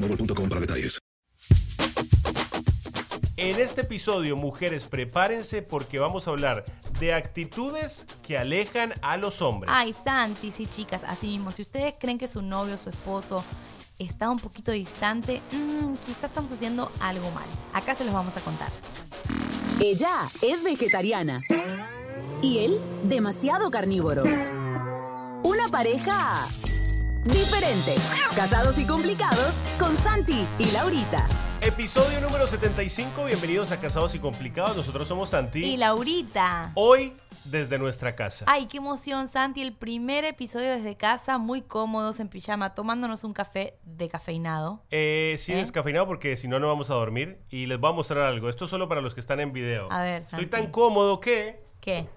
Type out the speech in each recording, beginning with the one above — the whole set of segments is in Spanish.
boostmobile.com para detalles. En este episodio, mujeres, prepárense porque vamos a hablar de actitudes que alejan a los hombres. Ay, Santi, sí, chicas, así mismo. Si ustedes creen que su novio, su esposo está un poquito distante, mmm, quizás estamos haciendo algo mal. Acá se los vamos a contar. Ella es vegetariana y él demasiado carnívoro. Una pareja diferente. Casados y complicados con Santi y Laurita. Episodio número 75. Bienvenidos a Casados y Complicados. Nosotros somos Santi. Y Laurita. Hoy desde nuestra casa. Ay, qué emoción, Santi. El primer episodio desde casa, muy cómodos en pijama, tomándonos un café descafeinado. Eh, sí, ¿Eh? descafeinado porque si no, no vamos a dormir. Y les voy a mostrar algo. Esto es solo para los que están en video. A ver, Estoy Santi. tan cómodo que... ¿Qué?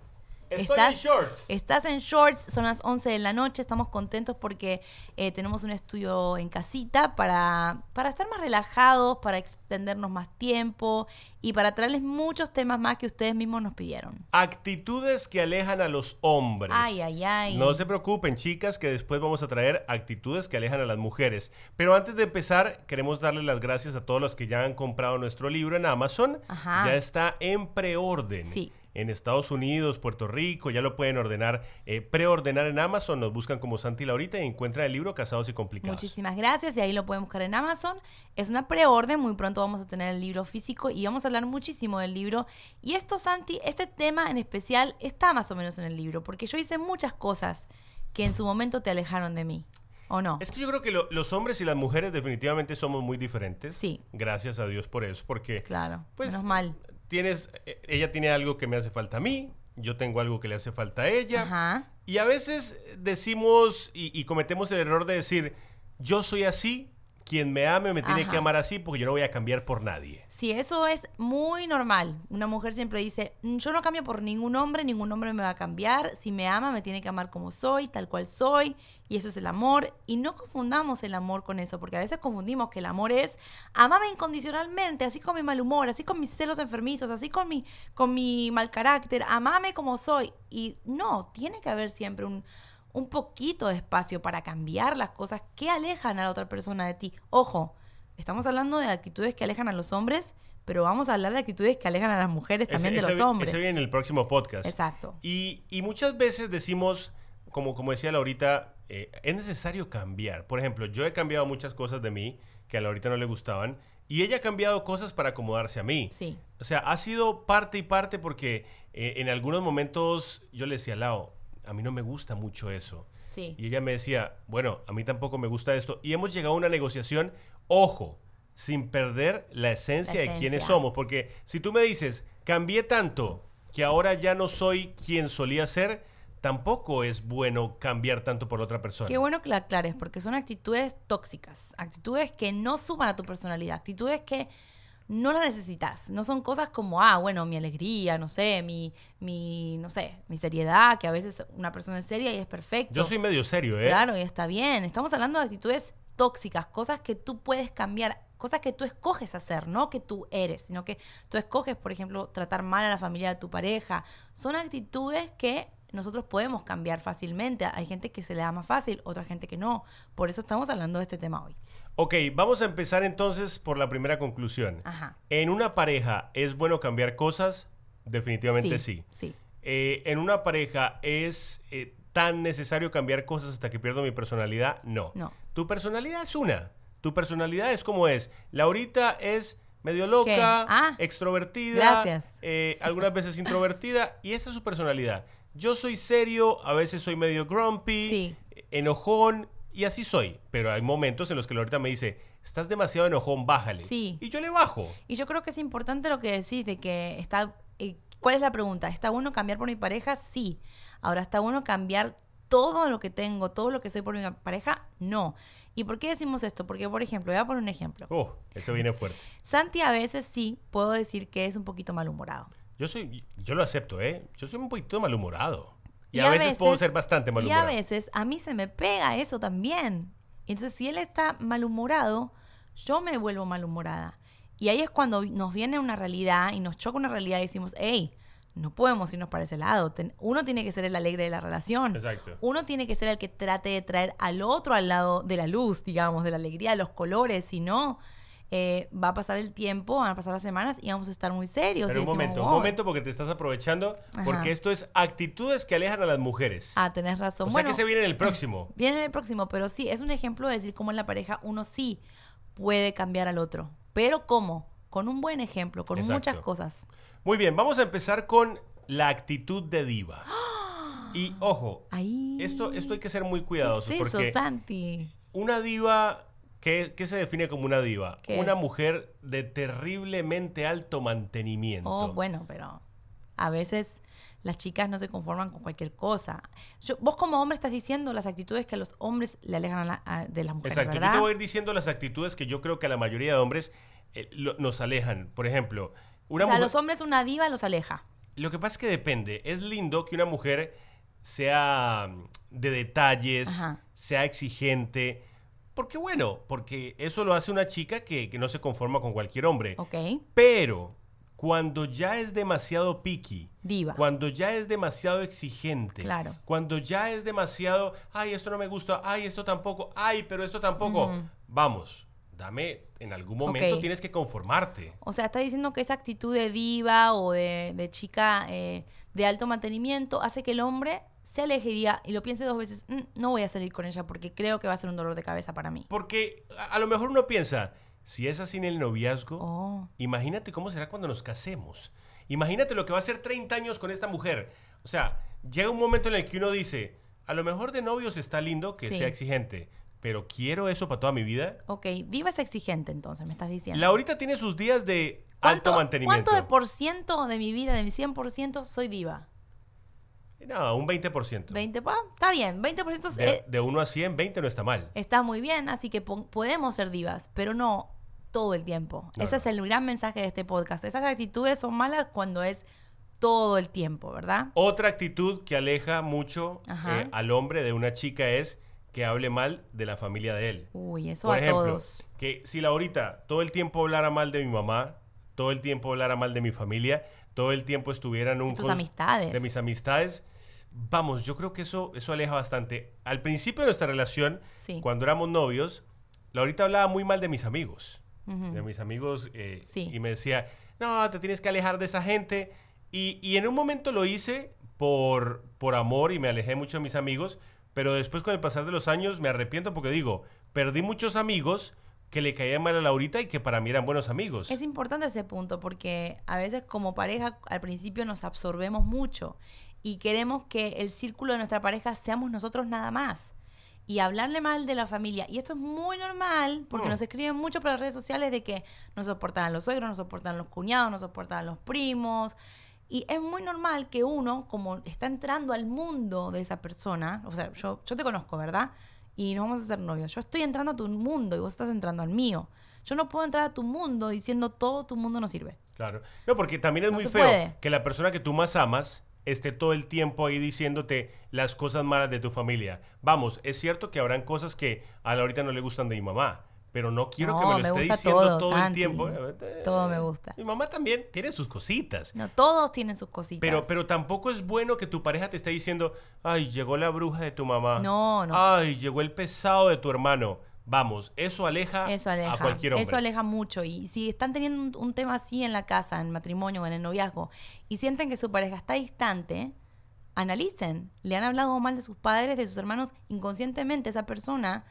Estoy en shorts. Estás en shorts, son las 11 de la noche, estamos contentos porque eh, tenemos un estudio en casita para, para estar más relajados, para extendernos más tiempo y para traerles muchos temas más que ustedes mismos nos pidieron. Actitudes que alejan a los hombres. Ay, ay, ay. No se preocupen, chicas, que después vamos a traer actitudes que alejan a las mujeres. Pero antes de empezar, queremos darle las gracias a todos los que ya han comprado nuestro libro en Amazon. Ajá. Ya está en preorden. Sí. En Estados Unidos, Puerto Rico, ya lo pueden ordenar, eh, preordenar en Amazon. Nos buscan como Santi Laurita y encuentran el libro Casados y Complicados. Muchísimas gracias y ahí lo pueden buscar en Amazon. Es una preorden, muy pronto vamos a tener el libro físico y vamos a hablar muchísimo del libro. Y esto, Santi, este tema en especial está más o menos en el libro, porque yo hice muchas cosas que en su momento te alejaron de mí. ¿O no? Es que yo creo que lo- los hombres y las mujeres definitivamente somos muy diferentes. Sí. Gracias a Dios por eso, porque Claro, pues, menos mal. Tienes, eh, ella tiene algo que me hace falta a mí, yo tengo algo que le hace falta a ella. Ajá. Y a veces decimos y, y cometemos el error de decir, yo soy así, quien me ame me tiene Ajá. que amar así porque yo no voy a cambiar por nadie. Sí, eso es muy normal. Una mujer siempre dice, "Mm, yo no cambio por ningún hombre, ningún hombre me va a cambiar. Si me ama, me tiene que amar como soy, tal cual soy. Y eso es el amor. Y no confundamos el amor con eso, porque a veces confundimos que el amor es, amame incondicionalmente, así con mi mal humor, así con mis celos enfermizos, así con mi, con mi mal carácter, amame como soy. Y no, tiene que haber siempre un, un poquito de espacio para cambiar las cosas que alejan a la otra persona de ti. Ojo, estamos hablando de actitudes que alejan a los hombres, pero vamos a hablar de actitudes que alejan a las mujeres también Ese- de los hombres. Ese viene en el próximo podcast. Exacto. Y, y muchas veces decimos, como, como decía Laurita, eh, es necesario cambiar. Por ejemplo, yo he cambiado muchas cosas de mí que a Laurita no le gustaban y ella ha cambiado cosas para acomodarse a mí. Sí. O sea, ha sido parte y parte porque eh, en algunos momentos yo le decía, Lau, a mí no me gusta mucho eso. Sí. Y ella me decía, bueno, a mí tampoco me gusta esto. Y hemos llegado a una negociación, ojo, sin perder la esencia, La de quiénes esencia. somos. Porque si tú me dices, cambié tanto que ahora ya no soy quien solía ser, tampoco es bueno cambiar tanto por otra persona. Qué bueno que la aclares, porque son actitudes tóxicas, actitudes que no suman a tu personalidad, actitudes que no las necesitas. No son cosas como, ah, bueno, mi alegría, no sé, mi, mi, no sé, mi seriedad, que a veces una persona es seria y es perfecto. Yo soy medio serio, ¿eh? Claro, y está bien. Estamos hablando de actitudes tóxicas, cosas que tú puedes cambiar, cosas que tú escoges hacer, no que tú eres, sino que tú escoges, por ejemplo, tratar mal a la familia de tu pareja. Son actitudes que nosotros podemos cambiar fácilmente. Hay gente que se le da más fácil, otra gente que no. Por eso estamos hablando de este tema hoy. Ok, vamos a empezar entonces por la primera conclusión. Ajá. ¿En una pareja es bueno cambiar cosas? Definitivamente sí. Sí. Eh, ¿En una pareja es eh, tan necesario cambiar cosas hasta que pierdo mi personalidad? No. No. Tu personalidad es una. Tu personalidad es como es. Laurita es medio loca, Ah, extrovertida, eh, algunas veces introvertida, y esa es su personalidad. Yo soy serio, a veces soy medio grumpy, Sí. enojón, y así soy. Pero hay momentos en los que Laurita me dice, estás demasiado enojón, bájale. Sí. Y yo le bajo. Y yo creo que es importante lo que decís de que está... eh, ¿Cuál es la pregunta? ¿Está bueno cambiar por mi pareja? Sí. Ahora, ¿está bueno cambiar todo lo que tengo, todo lo que soy por mi pareja? No. ¿Y por qué decimos esto? Porque, por ejemplo, voy a poner un ejemplo. Oh, eso viene fuerte. Santi a veces sí puedo decir que es un poquito malhumorado. Yo soy, yo lo acepto, ¿eh? Yo soy un poquito malhumorado. Y, Y a, a veces, puedo veces- ser bastante Y a malhumorado. veces a mí se me pega eso también. Entonces, si él está malhumorado, yo me vuelvo malhumorada. Y ahí es cuando nos viene una realidad y nos choca una realidad y decimos, hey, no podemos irnos para ese lado. Uno tiene que ser el alegre de la relación. Exacto. Uno tiene que ser el que trate de traer al otro al lado de la luz, digamos, de la alegría, de los colores. Si no, eh, va a pasar el tiempo, van a pasar las semanas y vamos a estar muy serios. Pero y un decimos, momento, un momento porque te estás aprovechando, Ajá. porque esto es actitudes que alejan a las mujeres. Ah, tenés razón. o sea que se viene en el próximo. Viene en el próximo, pero sí, es un ejemplo de decir cómo en la pareja uno sí puede cambiar al otro. Pero ¿cómo? Con un buen ejemplo, con Exacto. muchas cosas. Muy bien, vamos a empezar con la actitud de diva. Y ojo, Ahí. esto, esto hay que ser muy ¿Qué cuidadosos es eso, porque Santi? una diva, ¿qué, qué se define como una diva? ¿Qué Una es? mujer de terriblemente alto mantenimiento. Oh, bueno, pero a veces las chicas no se conforman con cualquier cosa. Yo- vos como hombre estás diciendo las actitudes que a los hombres le alejan a la- a- de las mujeres, Exacto, ¿verdad? yo te voy a ir diciendo las actitudes que yo creo que a la mayoría de hombres eh, lo- nos alejan. Por ejemplo, una o sea, a los hombres una diva los aleja. Lo que pasa es que depende. Es lindo que una mujer sea mm, de detalles, Ajá. sea exigente. Porque bueno, porque eso lo hace una chica que, que no se conforma con cualquier hombre. Ok. Pero cuando ya es demasiado picky, Diva. cuando ya es demasiado exigente, Claro. cuando ya es demasiado, ay, esto no me gusta, ay, esto tampoco, ay, pero esto tampoco, vamos, dame, en algún momento tienes que conformarte. O sea, está diciendo que esa actitud de diva o de, de chica eh, de alto mantenimiento hace que el hombre se aleje y diga- y lo piense dos veces, "Mm, no voy a salir con ella porque creo que va a ser un dolor de cabeza para mí. Porque a, a lo mejor uno piensa, si es así en el noviazgo, Oh. imagínate cómo será cuando nos casemos. Imagínate lo que va a ser 30 años con esta mujer. O sea, llega un momento en el que uno dice, a lo mejor de novios está lindo que Sí. sea exigente, pero quiero eso para toda mi vida. Ok, diva es exigente entonces, me estás diciendo. Laurita tiene sus días de alto ¿Cuánto, mantenimiento. ¿Cuánto de por ciento de mi vida, de mi 100%, soy diva? No, un 20%. 20, ah, está bien, 20% es- De, de 1 a 100, 20 no está mal. está muy bien, así que po- podemos ser divas, pero no todo el tiempo. No, Ese no. es el gran mensaje de este podcast. Esas actitudes son malas cuando es todo el tiempo, ¿verdad? Otra actitud que aleja mucho eh, al hombre de una chica es que hable mal de la familia de él. Uy, eso Por a ejemplo, todos. que si Laurita todo el tiempo hablara mal de mi mamá, todo el tiempo hablara mal de mi familia, todo el tiempo estuviera en un... De tus amistades. De mis amistades. Vamos, yo creo que eso, eso aleja bastante. Al principio de nuestra relación, Sí. cuando éramos novios, Laurita hablaba muy mal de mis amigos. De mis amigos. eh, Sí. Y me decía, no, te tienes que alejar de esa gente. Y, y en un momento lo hice por, por amor y me alejé mucho de mis amigos. Pero después con el pasar de los años me arrepiento porque digo, perdí muchos amigos que le caía mal a Laurita y que para mí eran buenos amigos. Es importante ese punto porque a veces como pareja al principio nos absorbemos mucho y queremos que el círculo de nuestra pareja seamos nosotros nada más. Y hablarle mal de la familia. Y esto es muy normal porque Mm. nos escriben mucho por las redes sociales de que no soportan a los suegros, no soportan a los cuñados, no soportan a los primos. Y es muy normal que uno, como está entrando al mundo de esa persona, o sea, yo, yo te conozco, ¿verdad? Y nos vamos a hacer novios. Yo estoy entrando a tu mundo y vos estás entrando al mío. Yo no puedo entrar a tu mundo diciendo todo tu mundo no sirve. Claro. No, porque también es No muy feo puede. que la persona que tú más amas esté todo el tiempo ahí diciéndote las cosas malas de tu familia. Vamos, es cierto que habrán cosas que a Laurita no le gustan de mi mamá, pero no quiero que me lo me esté diciendo todo, todo, el tiempo. Eh, Todo me gusta. Mi mamá también tiene sus cositas. No, todos tienen sus cositas. Pero, pero tampoco es bueno que tu pareja te esté diciendo, ay, llegó la bruja de tu mamá. No, no. Ay, llegó el pesado de tu hermano. Vamos, eso aleja, Eso aleja. a cualquier hombre. Eso aleja mucho. Y si están teniendo un, un tema así en la casa, en el matrimonio o en el noviazgo, y sienten que su pareja está distante, analicen. Le han hablado mal de sus padres, de sus hermanos, inconscientemente esa persona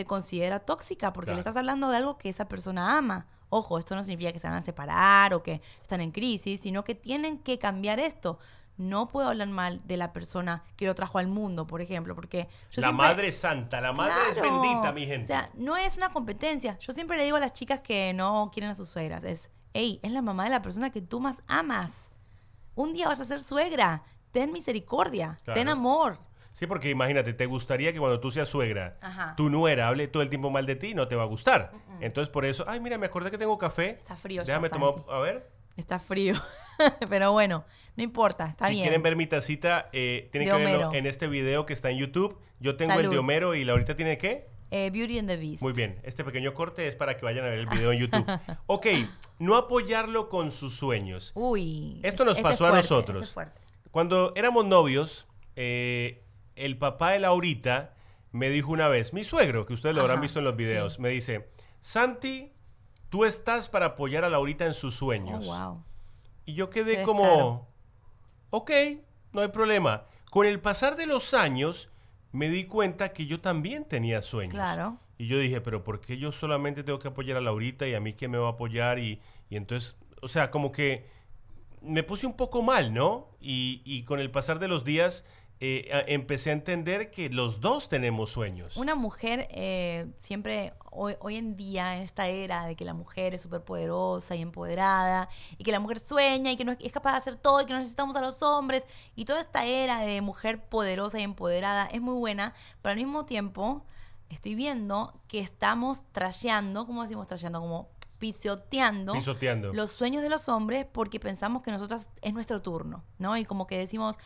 te considera tóxica porque Claro. le estás hablando de algo que esa persona ama. Ojo, esto no significa que se van a separar o que están en crisis, sino que tienen que cambiar esto. No puedo hablar mal de la persona que lo trajo al mundo, por ejemplo, porque yo la siempre- madre santa, la madre es bendita, mi gente. O sea, no es una competencia. Yo siempre le digo a las chicas que no quieren a sus suegras, es, hey, es la mamá de la persona que tú más amas. Un día vas a ser suegra. Ten misericordia, Claro. ten amor. Sí, porque imagínate, te gustaría que cuando tú seas suegra, Ajá. tu nuera hable todo el tiempo mal de ti, no te va a gustar. Entonces, por eso, ay, mira, me acordé que tengo café. Está frío ya, Déjame tomar, Santi. a ver. Está frío. Pero bueno, no importa, está si bien. quieren ver mi tacita, eh, tienen De que verlo en este video que está en YouTube. Yo tengo el de. Homero y Laurita tiene qué? Eh, Beauty and the Beast. Muy bien, este pequeño corte es para que vayan a ver el video en YouTube. ok, no apoyarlo con sus sueños. Uy. Esto nos este pasó a nosotros. este es fuerte. Cuando éramos novios, eh, el papá de Laurita me dijo una vez, mi suegro, que ustedes lo habrán visto en los videos, sí. me dice, Santi, tú estás para apoyar a Laurita en sus Oh, sueños. wow. Y yo quedé Qué como, ok, no hay problema. Con el pasar de los años, me di cuenta que yo también tenía sueños. Claro. Y yo dije, pero ¿por qué yo solamente tengo que apoyar a Laurita y a mí quién me va a apoyar? Y, y entonces, o sea, como que me puse un poco mal, ¿no? Y, y con el pasar de los días eh, empecé a entender que los dos tenemos sueños. Una mujer eh, siempre, hoy, hoy en día, en esta era de que la mujer es súper poderosa y empoderada, y que la mujer sueña y que no es capaz de hacer todo y que no necesitamos a los hombres, y toda esta era de mujer poderosa y empoderada es muy buena, pero al mismo tiempo estoy viendo que estamos trasheando, ¿cómo decimos trasheando? Como pisoteando, Pisoteando. los sueños de los hombres porque pensamos que nosotras es nuestro turno, ¿no? Y como que decimos,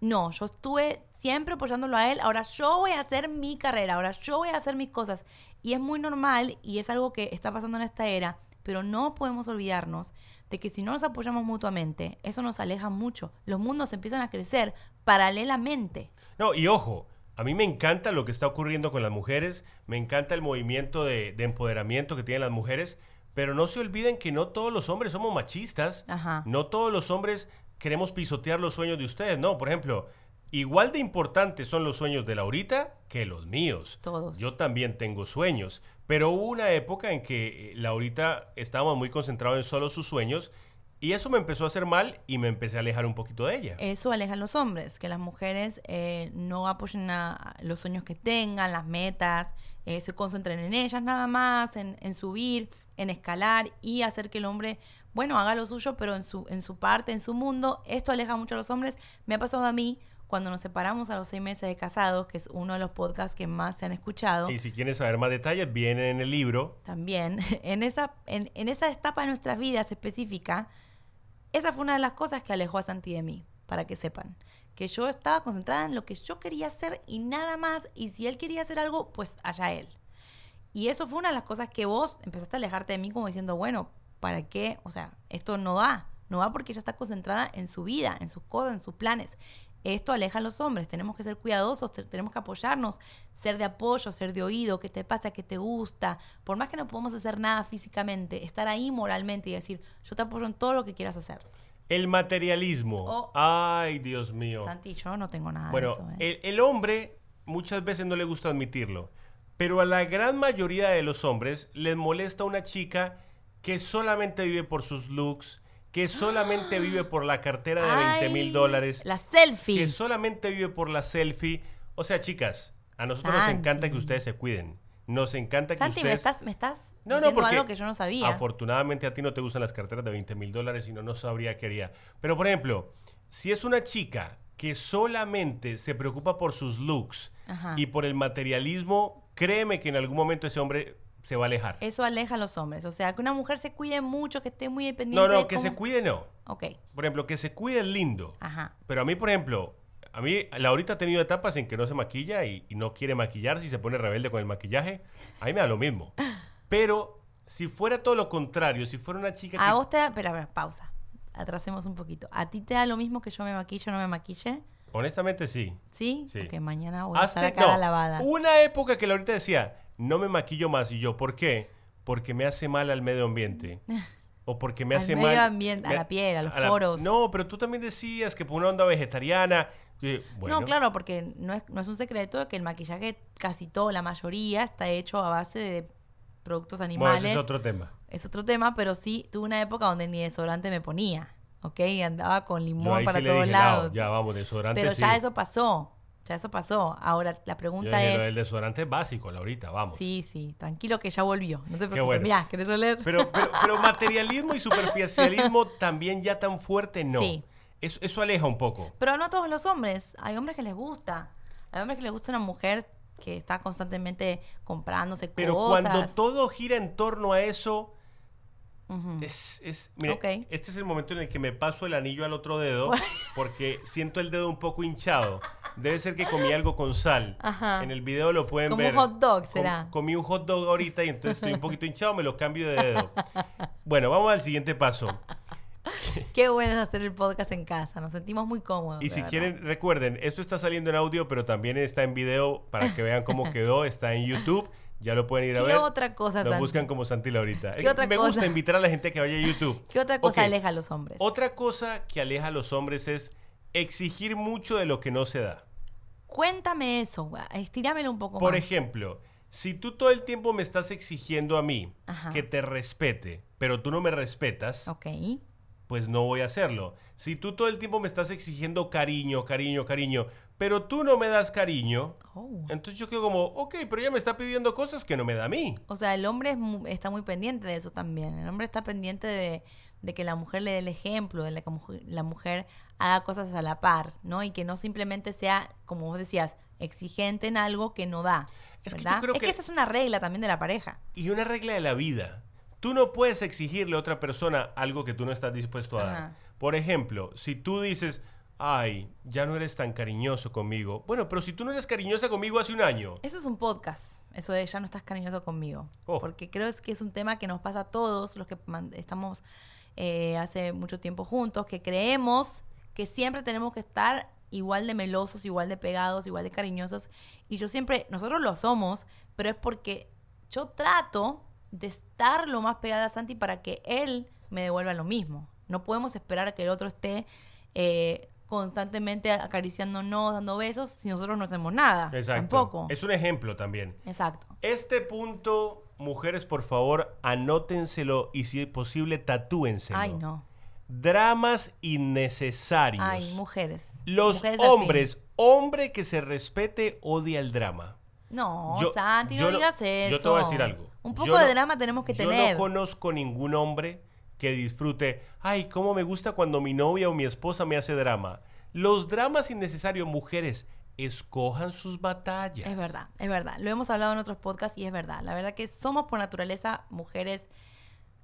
no, yo estuve siempre apoyándolo a él, ahora yo voy a hacer mi carrera, ahora yo voy a hacer mis cosas. Y es muy normal y es algo que está pasando en esta era, pero no podemos olvidarnos de que si no nos apoyamos mutuamente, eso nos aleja mucho. Los mundos empiezan a crecer paralelamente. No, y ojo, a mí me encanta lo que está ocurriendo con las mujeres, me encanta el movimiento de, de empoderamiento que tienen las mujeres, pero no se olviden que no todos los hombres somos machistas, Ajá. no todos los hombres queremos pisotear los sueños de ustedes, no, por ejemplo, igual de importantes son los sueños de Laurita que los míos. Todos. Yo también tengo sueños, pero hubo una época en que eh, Laurita estábamos muy concentrados en solo sus sueños y eso me empezó a hacer mal y me empecé a alejar un poquito de ella. Eso aleja a los hombres, que las mujeres eh, no apoyen a los sueños que tengan, las metas, eh, se concentren en ellas nada más, en, en subir, en escalar y hacer que el hombre, bueno, haga lo suyo, pero en su, en su parte, en su mundo. Esto aleja mucho a los hombres. Me ha pasado a mí cuando nos separamos a los seis meses de casados, que es uno de los podcasts que más se han escuchado. Y si quieren saber más detalles, vienen en el libro. También, en esa, en, en esa etapa de nuestras vidas específica, esa fue una de las cosas que alejó a Santi de mí, para que sepan. Que yo estaba concentrada en lo que yo quería hacer y nada más. Y si él quería hacer algo, pues allá él. Y eso fue una de las cosas que vos empezaste a alejarte de mí como diciendo, bueno, ¿para qué? O sea, esto no va. No va porque ella está concentrada en su vida, en sus cosas, en sus planes. Esto aleja a los hombres. Tenemos que ser cuidadosos, te- tenemos que apoyarnos, ser de apoyo, ser de oído, qué te pasa, qué te gusta. Por más que no podamos hacer nada físicamente, estar ahí moralmente y decir, yo te apoyo en todo lo que quieras hacer. El materialismo. Oh. Ay, Dios mío. Santi, yo no tengo nada bueno, de eso. ¿eh? el, el hombre muchas veces no le gusta admitirlo, Pero a la gran mayoría de los hombres les molesta una chica que solamente vive por sus looks, que solamente vive por la cartera de 20 mil dólares, La selfie. que solamente vive por la selfie. O sea, chicas, a nosotros nos encanta que ustedes se cuiden. Nos encanta que Santi, me ustedes... estás, me estás No, no, diciendo porque algo que yo no sabía. Afortunadamente a ti no te gustan las carteras de 20 mil dólares y no, no sabría qué haría. Pero por ejemplo, si es una chica que solamente se preocupa por sus looks Ajá. y por el materialismo, créeme que en algún momento ese hombre se va a alejar. Eso aleja a los hombres. O sea, que una mujer se cuide mucho, que esté muy dependiente. No, no, de que cómo- se cuide no. Ok, Por ejemplo, que se cuide es lindo. ajá. Pero a mí, por ejemplo, a mí, Laurita ha tenido etapas en que no se maquilla y, y no quiere maquillarse y se pone rebelde con el maquillaje. A mí me da lo mismo. Pero si fuera todo lo contrario, si fuera una chica A que vos te da... Espera, espera, pausa. Atrasemos un poquito. ¿A ti te da lo mismo que yo me maquille o no me maquille? Honestamente sí. ¿Sí? Sí. Porque mañana voy a estar cara no, lavada. Una época que Laurita decía, no me maquillo más. Y yo, ¿por qué? Porque me hace mal al medio ambiente. O porque me Al hace medio mal. ambiente, a la piel, a los poros. No, pero tú también decías que por una onda vegetariana. Bueno, No, claro, porque no es, no es un secreto que el maquillaje, casi todo, la mayoría, está hecho a base de productos Bueno, animales. ese es otro tema. Es otro tema, pero sí tuve una época donde ni desodorante me ponía, ¿ok? Y andaba con limón para sí todos lados. "No, ya vamos, desodorante pero sí. ya eso pasó, ya eso pasó. Ahora la pregunta dije, es... del desodorante es básico, Laurita, vamos. Sí, sí, tranquilo que ya volvió, no te Qué preocupes. bueno. Mirá, ¿querés oler? Pero, pero, pero materialismo y superficialismo también ya tan fuerte, no. Sí. Eso, eso aleja un poco. Pero no a todos los hombres. Hay hombres que les gusta. Hay hombres que les gusta una mujer que está constantemente comprándose Pero cosas. cuando todo gira en torno a eso, Es, es mire, este es el momento en el que me paso el anillo al otro dedo porque siento el dedo un poco hinchado. Debe ser que comí algo con sal. Ajá. En el video lo pueden Como ver. un hot dog, Com- será. comí un hot dog ahorita y entonces estoy un poquito hinchado, me lo cambio de dedo. Bueno, vamos al siguiente paso. Qué bueno es hacer el podcast en casa. Nos sentimos muy cómodos. Y si verdad. quieren, recuerden, esto está saliendo en audio, pero también está en video para que vean cómo quedó. Está en YouTube. Ya lo pueden ir a ¿Qué ver. otra cosa, Lo Santi? buscan como Santi Laurita. ¿Qué Eh, otra Me cosa? gusta invitar a la gente que vaya a YouTube. ¿Qué otra cosa aleja a los hombres? Otra cosa que aleja a los hombres es exigir mucho de lo que no se da. Cuéntame eso, estirámelo un poco Por más. ejemplo, si tú todo el tiempo me estás exigiendo a mí Ajá. que te respete, pero tú no me respetas, Ok. Pues no voy a hacerlo. Si tú todo el tiempo me estás exigiendo cariño, cariño, cariño, pero tú no me das cariño, Oh. entonces yo quedo como, ok, pero ella me está pidiendo cosas que no me da a mí. O sea, el hombre es está muy pendiente de eso también. El hombre está pendiente de, de que la mujer le dé el ejemplo, de la que mujer- la mujer haga cosas a la par, ¿no? Y que no simplemente sea, como vos decías, exigente en algo que no da. Es que yo ¿verdad? creo es que que- esa es una regla también de la pareja. Y una regla de la vida. Tú no puedes exigirle a otra persona algo que tú no estás dispuesto a dar. Por ejemplo, si tú dices, ay, ya no eres tan cariñoso conmigo. Bueno, pero si tú no eres cariñosa conmigo hace un año. Eso es un podcast, eso de ya no estás cariñoso conmigo. Oh. Porque creo que es un tema que nos pasa a todos los que estamos eh, hace mucho tiempo juntos, que creemos que siempre tenemos que estar igual de melosos, igual de pegados, igual de cariñosos. Y yo siempre, nosotros lo somos, pero es porque yo trato de estar lo más pegada a Santi para que él me devuelva lo mismo. No podemos esperar a que el otro esté eh, constantemente acariciándonos, dando besos, si nosotros no hacemos nada. Exacto. Tampoco. Es un ejemplo también. Exacto. Este punto, mujeres, por favor, anótenselo y si es posible, tatúenselo. Ay, no. Dramas innecesarios. Ay, mujeres. Los Mujeres hombres, hombre que se respete, odia el drama. No, Yo- Santi, yo no digas eso. Yo te voy a decir algo. Un poco Yo de no- drama tenemos que yo tener. no conozco ningún hombre que disfrute, ay, cómo me gusta cuando mi novia o mi esposa me hace drama. Los dramas innecesarios, mujeres, escojan sus batallas. Es verdad, es verdad. Lo hemos hablado en otros podcasts y es verdad. La verdad que somos por naturaleza mujeres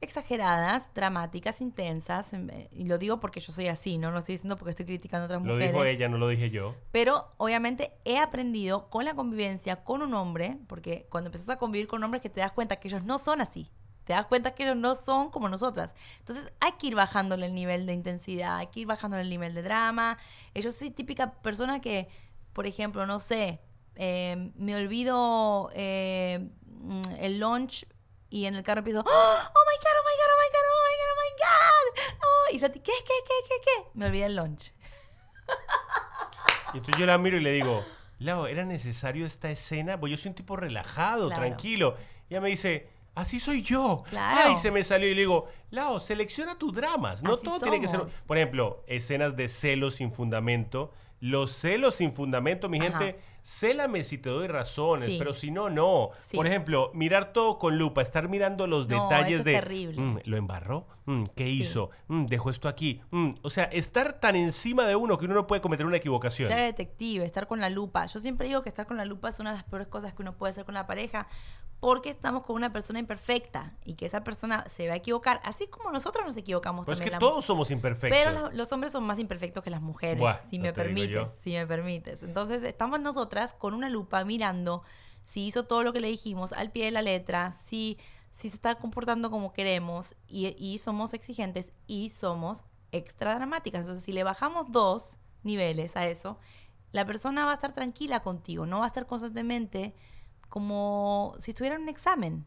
exageradas, dramáticas, intensas. eh, Y lo digo porque yo soy así, no lo estoy diciendo porque estoy criticando a otras Lo mujeres. dijo ella, no lo dije yo. Pero obviamente he aprendido con la convivencia con un hombre, porque cuando empezás a convivir con hombres que te das cuenta que ellos no son así. Te das cuenta que ellos no son como nosotras. Entonces hay que ir bajándole el nivel de intensidad, hay que ir bajándole el nivel de drama. Eh, Yo soy típica persona que, por ejemplo, no sé, eh, me olvido eh, mm, el lunch y en el carro empiezo, ¡Oh, y Santi, ¿qué, qué, qué, qué, qué? Me olvidé el lunch. Y entonces yo la miro y le digo, Lau, ¿era necesario esta escena? Pues yo soy un tipo relajado, Claro. tranquilo. Y ella me dice, así soy yo. Claro. Ay, se me salió y le digo, Lau, selecciona tus dramas. No Así todo tiene que ser... Por ejemplo, escenas de celos sin fundamento. Los celos sin fundamento, mi Ajá. gente, célame si te doy razones, Sí. pero si no, no. Sí. Por ejemplo, mirar todo con lupa, estar mirando los No, detalles eso es de... terrible. "Mm, ¿Lo embarró? Mm, ¿Qué hizo? Mm, ¿Dejó esto aquí? Mm". O sea, estar tan encima de uno que uno no puede cometer una equivocación. Ser detective, estar con la lupa. Yo siempre digo que estar con la lupa es una de las peores cosas que uno puede hacer con la pareja porque estamos con una persona imperfecta y que esa persona se va a equivocar, así como nosotros nos equivocamos Pues es que también. todos somos imperfectos. Pero la- los hombres son más imperfectos que las mujeres, Buah, si no me permites, si me permites. Entonces estamos nosotras con una lupa mirando si hizo todo lo que le dijimos al pie de la letra, si, si se está comportando como queremos y, y somos exigentes y somos extra dramáticas. Entonces si le bajamos dos niveles a eso, la persona va a estar tranquila contigo, no va a estar constantemente como si estuviera en un examen.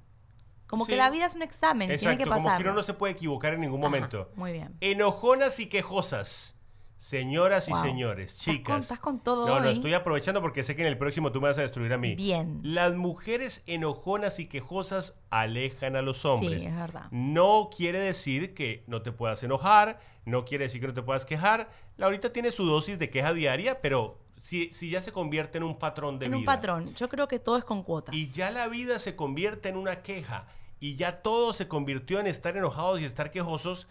Como Sí. que la vida es un examen, y tiene Exacto, que como pasar. que uno no se puede equivocar en ningún Ajá, momento. muy bien. Enojonas y quejosas. Señoras y señores, chicas. con- estás con todo No, no, estoy aprovechando porque sé que en el próximo tú me vas a destruir a mí. Bien. Las mujeres enojonas y quejosas alejan a los hombres. Sí, es verdad. No quiere decir que no te puedas enojar, no quiere decir que no te puedas quejar. Laurita tiene su dosis de queja diaria, pero si, si ya se convierte en un patrón de en vida. un patrón. Yo creo que todo es con cuotas. Y ya la vida se convierte en una queja y ya todo se convirtió en estar enojados y estar quejosos,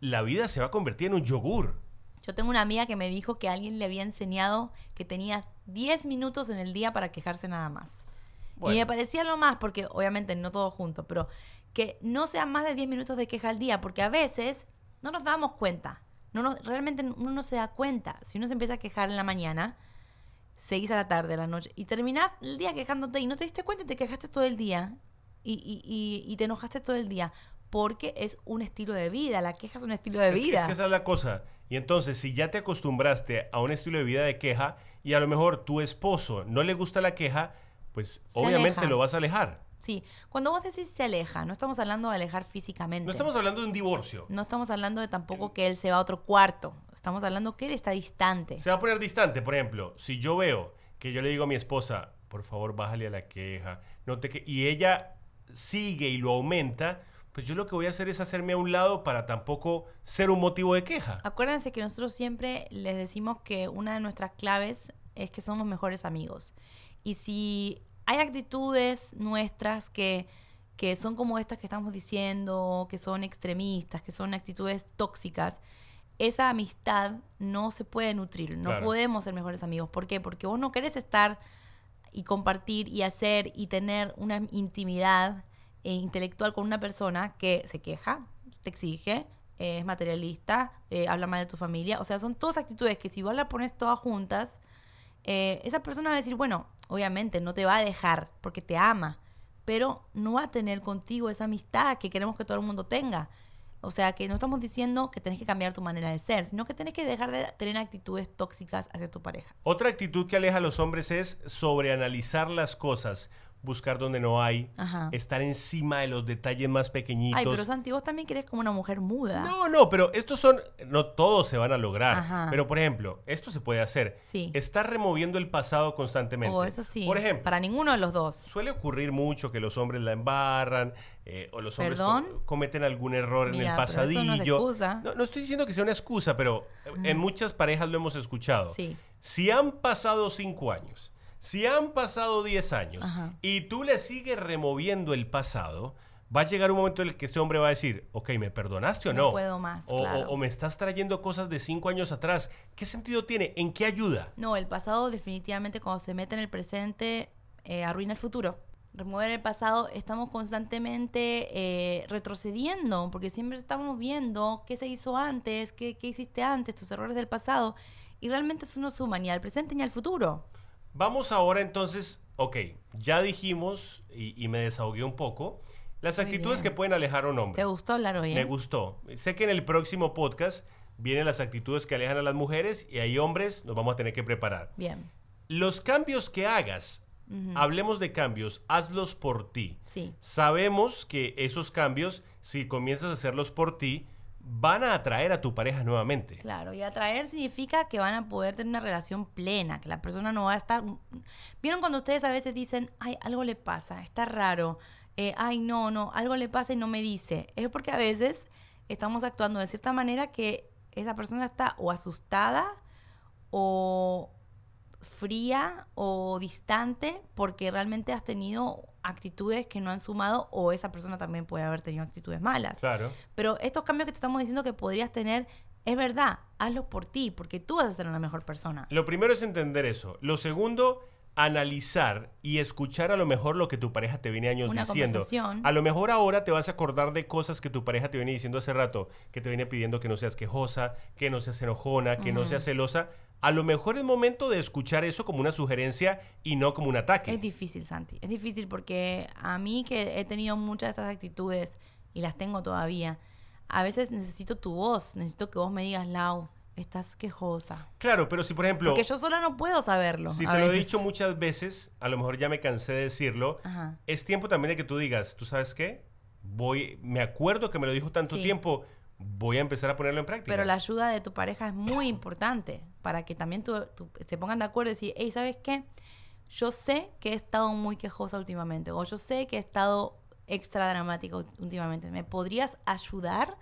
la vida se va a convertir en un yogur. Yo tengo una amiga que me dijo que alguien le había enseñado que tenía 10 minutos en el día para quejarse nada más. Bueno. Y me parecía lo más, porque obviamente no todo junto, pero que no sean más de 10 minutos de queja al día, porque a veces no nos damos cuenta. No nos- realmente uno no se da cuenta. Si uno se empieza a quejar en la mañana, seguís a la tarde, a la noche, y terminás el día quejándote y no te diste cuenta y te quejaste todo el día y, y- y- y te enojaste todo el día, porque es un estilo de vida. La queja es un estilo de Es- vida. Es, que esa es la cosa. Y entonces, si ya te acostumbraste a un estilo de vida de queja y a lo mejor tu esposo no le gusta la queja, pues Se obviamente aleja. lo vas a alejar. Sí, cuando vos decís se aleja, no estamos hablando de alejar físicamente. No estamos hablando de un divorcio. No estamos hablando de tampoco que él se va a otro cuarto. Estamos hablando que él está distante. Se va a poner distante, por ejemplo, si yo veo que yo le digo a mi esposa, por favor, bájale a la queja, no te que y ella sigue y lo aumenta, pues yo lo que voy a hacer es hacerme a un lado para tampoco ser un motivo de queja. Acuérdense que nosotros siempre les decimos que una de nuestras claves es que somos mejores amigos. Y si hay actitudes nuestras que, que son como estas que estamos diciendo, que son extremistas, que son actitudes tóxicas, esa amistad no se puede nutrir. No Claro. podemos ser mejores amigos. ¿Por qué? Porque vos no querés estar y compartir y hacer y tener una intimidad eh, intelectual con una persona que se queja, te exige, eh, es materialista, eh, habla mal de tu familia. O sea, son todas actitudes que si vos las pones todas juntas, esa persona va a decir, bueno, obviamente no te va a dejar porque te ama, pero no va a tener contigo esa amistad que queremos que todo el mundo tenga. O sea, que no estamos diciendo que tenés que cambiar tu manera de ser, sino que tenés que dejar de tener actitudes tóxicas hacia tu pareja. Otra actitud que aleja a los hombres es sobreanalizar las cosas, buscar donde no hay, Ajá. estar encima de los detalles más pequeñitos. Ay, pero Santi, vos también querés como una mujer muda. No, no, pero estos son, no todos se van a lograr. Ajá. Pero por ejemplo, esto se puede hacer. Sí. Estar removiendo el pasado constantemente. Oh, eso sí. Por ejemplo, Para ninguno de los dos. suele ocurrir mucho que los hombres la embarran eh, o los hombres cometen algún error en el no es pasadillo. No, no estoy diciendo que sea una excusa, pero en muchas parejas lo hemos escuchado. Sí. Si han pasado cinco años, si han pasado 10 años Ajá. y tú le sigues removiendo el pasado, va a llegar un momento en el que este hombre va a decir, ok, ¿me perdonaste o no? No puedo más, O, claro. o- o me estás trayendo cosas de cinco años atrás. ¿Qué sentido tiene? ¿En qué ayuda? No, el pasado definitivamente cuando se mete en el presente eh, arruina el futuro. Remover el pasado, estamos constantemente eh, retrocediendo, porque siempre estamos viendo qué se hizo antes, qué, qué hiciste antes, tus errores del pasado, y realmente eso no suma ni al presente ni al futuro. Vamos ahora entonces, ok, ya dijimos y, y me desahogué un poco, las Muy actitudes bien. que pueden alejar a un hombre. ¿Te gustó hablar hoy? Me eh? gustó. Sé que en el próximo podcast vienen las actitudes que alejan a las mujeres y hay hombres, nos vamos a tener que preparar. Bien, Los cambios que hagas, hablemos de cambios, hazlos por ti. sí. Sabemos que esos cambios, si comienzas a hacerlos por ti, van a atraer a tu pareja nuevamente. Claro, y atraer significa que van a poder tener una relación plena, que la persona no va a estar... ¿Vieron cuando ustedes a veces dicen, ay, algo le pasa, está raro, eh, ay, no, no, algo le pasa y no me dice? Es porque a veces estamos actuando de cierta manera que esa persona está o asustada o fría o distante porque realmente has tenido actitudes que no han sumado o esa persona también puede haber tenido actitudes malas. Claro. Pero estos cambios que te estamos diciendo que podrías tener, es verdad, hazlos por ti, porque tú vas a ser una mejor persona. Lo primero es entender eso. Lo segundo, analizar y escuchar a lo mejor lo que tu pareja te viene años Una diciendo. conversación. A lo mejor ahora te vas a acordar de cosas que tu pareja te viene diciendo hace rato, que te viene pidiendo que no seas quejosa, que no seas enojona, que no seas celosa. A lo mejor es momento de escuchar eso como una sugerencia y no como un ataque. Es difícil, Santi. Es difícil porque a mí que he tenido muchas de estas actitudes y las tengo todavía, a veces necesito tu voz, necesito que vos me digas, Lau, estás quejosa. Claro, pero si por ejemplo, Porque yo sola no puedo saberlo. si te lo he dicho muchas veces, a lo mejor ya me cansé de decirlo, Ajá. es tiempo también de que tú digas, ¿tú sabes qué? Voy, me acuerdo que me lo dijo tanto Sí. tiempo, voy a empezar a ponerlo en práctica. Pero la ayuda de tu pareja es muy importante para que también tú, tú- se pongan de acuerdo y decir, hey, ¿sabes qué? Yo sé que he estado muy quejosa últimamente o yo sé que he estado extra dramática últimamente. ¿Me podrías ayudar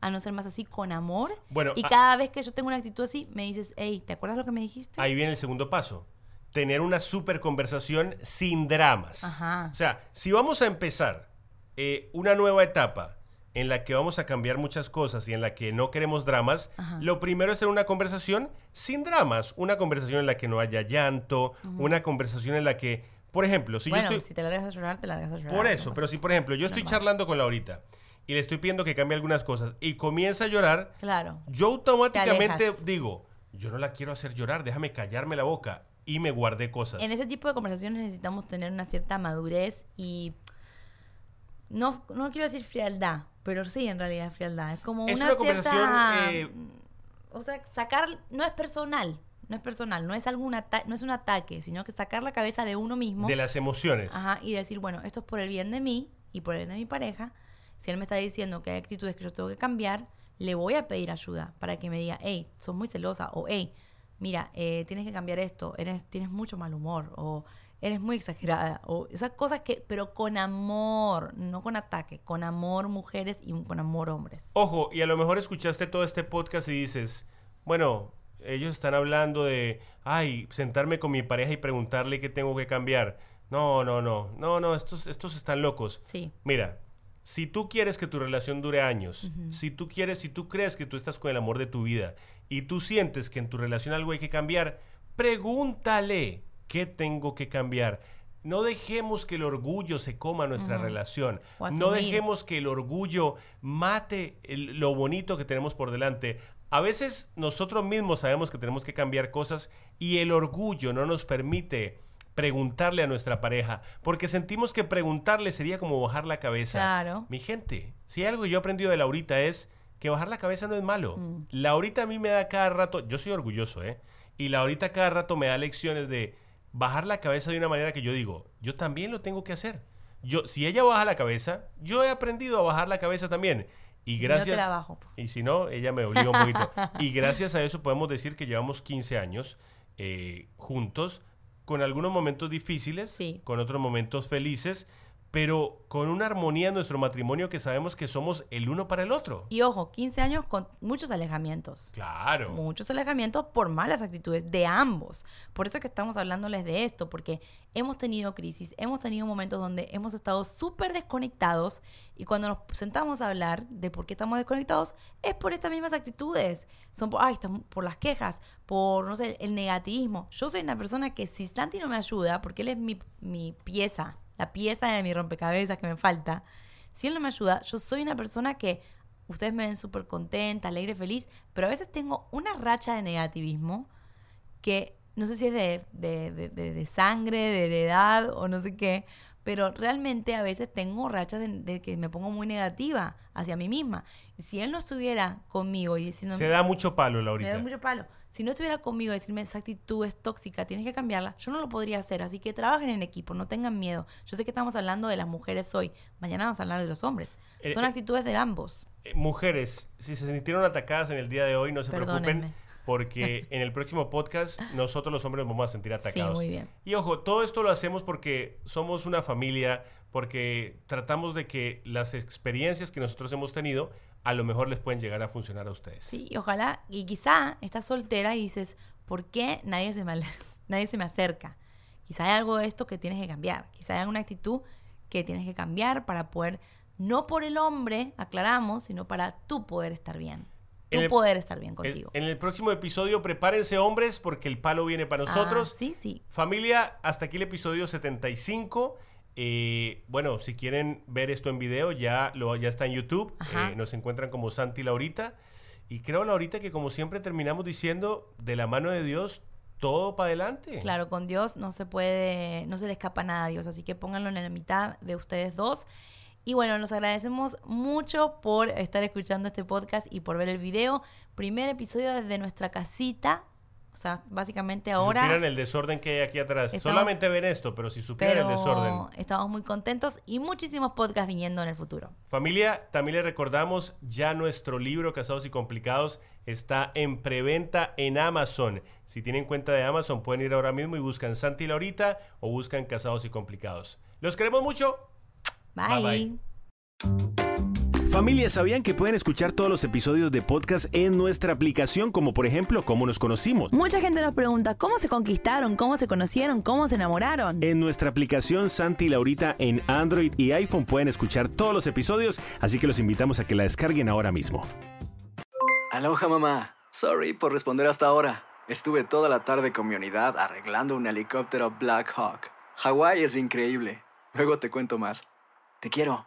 a no ser más así con amor? Bueno, y a- cada vez que yo tengo una actitud así, me dices, hey, ¿te acuerdas lo que me dijiste? Ahí viene el segundo paso. Tener una super conversación sin dramas. Ajá. O sea, si vamos a empezar eh, una nueva etapa en la que vamos a cambiar muchas cosas y en la que no queremos dramas, Ajá. lo primero es hacer una conversación sin dramas. Una conversación en la que no haya llanto, una conversación en la que, por ejemplo, si bueno, yo estoy... si te largas a llorar, te largas a llorar. Por eso, pero si por ejemplo yo estoy Normal. charlando con Laurita y le estoy pidiendo que cambie algunas cosas y comienza a llorar, Claro. yo automáticamente digo, yo no la quiero hacer llorar, déjame callarme la boca y me guardé cosas. En ese tipo de conversaciones necesitamos tener una cierta madurez y no, no quiero decir frialdad, pero sí en realidad frialdad. Es como Es una, una cierta... eh, o sea, sacar... No es personal, no es personal, no es, algún no es un ataque, sino que sacar la cabeza de uno mismo. de las emociones. Ajá, y decir, bueno, esto es por el bien de mí y por el bien de mi pareja. Si él me está diciendo que hay actitudes que yo tengo que cambiar, le voy a pedir ayuda para que me diga, hey, sos muy celosa, o hey, mira, eh, tienes que cambiar esto, eres, tienes mucho mal humor, o eres muy exagerada, o esas cosas que, pero con amor, no con ataque, con amor mujeres y con amor hombres. Ojo, y a lo mejor escuchaste todo este podcast y dices, bueno, ellos están hablando de, ay, sentarme con mi pareja y preguntarle qué tengo que cambiar. No, no, no, no, no, estos, estos están locos. Sí. Mira, si tú quieres que tu relación dure años, si tú quieres, si tú crees que tú estás con el amor de tu vida y tú sientes que en tu relación algo hay que cambiar, pregúntale qué tengo que cambiar. No dejemos que el orgullo se coma nuestra relación. No dejemos que el orgullo mate el- lo bonito que tenemos por delante. A veces nosotros mismos sabemos que tenemos que cambiar cosas y el orgullo no nos permite preguntarle a nuestra pareja, porque sentimos que preguntarle sería como bajar la cabeza. Claro. Mi gente, si hay algo que yo he aprendido de Laurita es que bajar la cabeza no es malo. Mm. Laurita a mí me da cada rato, yo soy orgulloso, ¿eh? Y Laurita cada rato me da lecciones de bajar la cabeza de una manera que yo digo, yo también lo tengo que hacer. Yo, si ella baja la cabeza, yo he aprendido a bajar la cabeza también. Y Si no, gracias. te la bajo. Y si no, ella me obliga un poquito. y gracias a eso podemos decir que llevamos 15 años eh, juntos, con algunos momentos difíciles, con otros momentos felices, pero con una armonía en nuestro matrimonio que sabemos que somos el uno para el otro. Y ojo, 15 años con muchos alejamientos. Claro. Muchos alejamientos por malas actitudes de ambos. Por eso es que estamos hablándoles de esto, porque hemos tenido crisis, hemos tenido momentos donde hemos estado súper desconectados y cuando nos sentamos a hablar de por qué estamos desconectados es por estas mismas actitudes. Son por, ay, por las quejas, por, no sé, el negativismo. Yo soy una persona que si Santi no me ayuda, porque él es mi, mi pieza, la pieza de mi rompecabezas que me falta, si él no me ayuda, yo soy una persona que ustedes me ven súper contenta, alegre, feliz, pero a veces tengo una racha de negativismo que no sé si es de, de, de- de- sangre, de heredad o no sé qué, pero realmente a veces tengo rachas de, de que me pongo muy negativa hacia mí misma. Si él no estuviera conmigo y diciendo... Se da mucho palo, Laurita. da mucho palo. Si no estuviera conmigo y decirme esa actitud es tóxica, tienes que cambiarla, yo no lo podría hacer. Así que trabajen en equipo, no tengan miedo. Yo sé que estamos hablando de las mujeres hoy, mañana vamos a hablar de los hombres. Eh, Son eh, actitudes de ambos. Eh, Mujeres, si se sintieron atacadas en el día de hoy, no se preocupen, porque en el próximo podcast nosotros los hombres nos vamos a sentir atacados. muy bien. Y ojo, todo esto lo hacemos porque somos una familia, porque tratamos de que las experiencias que nosotros hemos tenido a lo mejor les pueden llegar a funcionar a ustedes. Sí, y ojalá, y quizá estás soltera y dices, ¿por qué nadie se me, nadie se me acerca? Quizá hay algo de esto que tienes que cambiar. Quizá hay alguna actitud que tienes que cambiar para poder, no por el hombre, aclaramos, sino para tú poder estar bien. Tú el- poder estar bien contigo. en el próximo episodio, prepárense hombres porque el palo viene para nosotros. Ah, sí, sí. Familia, hasta aquí el episodio 75. Eh, bueno, si quieren ver esto en video, ya, lo, ya está en YouTube. Eh, nos encuentran como Santi Laurita. Y creo, Laurita, que como siempre terminamos diciendo, de la mano de Dios, todo para adelante. Claro, con Dios no se puede, no se le escapa nada a Dios, así que pónganlo en la mitad de ustedes dos. Y bueno, nos agradecemos mucho por estar escuchando este podcast y por ver el video. Primer episodio desde nuestra casita. O sea, básicamente Si ahora. supieran el desorden que hay aquí atrás. Estamos- Solamente ven esto, pero si supieran pero el desorden. estamos muy contentos y muchísimos podcasts viniendo en el futuro. Familia, también les recordamos, ya nuestro libro Casados y Complicados está en preventa en Amazon. Si tienen cuenta de Amazon, pueden ir ahora mismo y buscan Santi Laurita o buscan Casados y Complicados. Los queremos mucho. Bye. Bye, Familia, ¿sabían que pueden escuchar todos los episodios de podcast en nuestra aplicación, como por ejemplo, cómo nos conocimos? Mucha gente nos pregunta cómo se conquistaron, cómo se conocieron, cómo se enamoraron. En nuestra aplicación Santi y Laurita en Android y iPhone pueden escuchar todos los episodios, así que los invitamos a que la descarguen ahora mismo. Aloha mamá. Sorry por responder hasta ahora. Estuve toda la tarde con mi unidad arreglando un helicóptero Black Hawk. Hawái es increíble. Luego te cuento más. Te quiero.